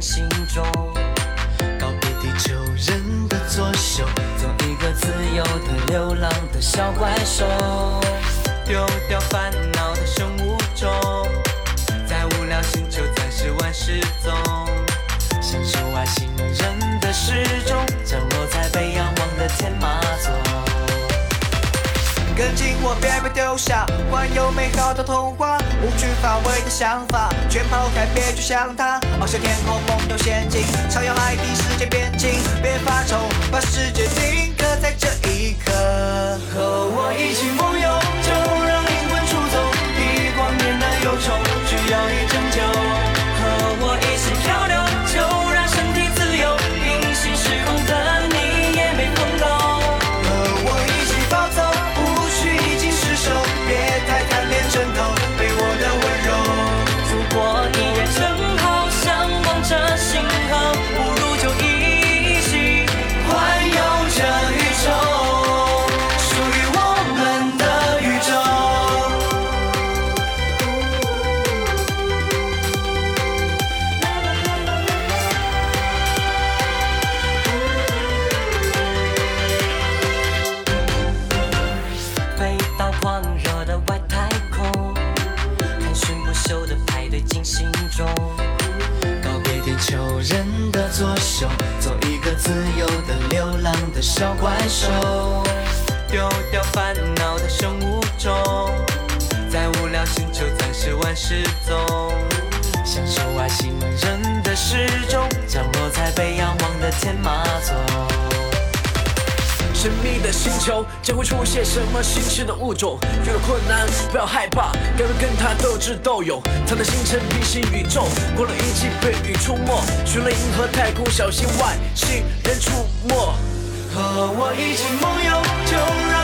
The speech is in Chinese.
行中，告别地球人的左手，做一个自由的流浪的小怪兽，丢掉烦恼我，别被丢下，环游美好的童话，无惧乏味的想法，全抛开，别去想它。翱翔天空，梦游仙境，徜徉海底世界边境，别发愁，把世界定格在这一刻。和我一起心中。告别地球人的左手，做一个自由的流浪的小怪兽，丢掉烦恼的生物钟，在无聊星球暂时玩失踪，享受外星人的时钟，降落在被仰望的天马座。神秘的星球将会出现什么新鲜的物种？遇到困难不要害怕，敢于跟它斗智斗勇。藏在星辰平行宇宙，过了一季被雨出没，寻了银河太空，小心外星人出没。和我一起梦游，就让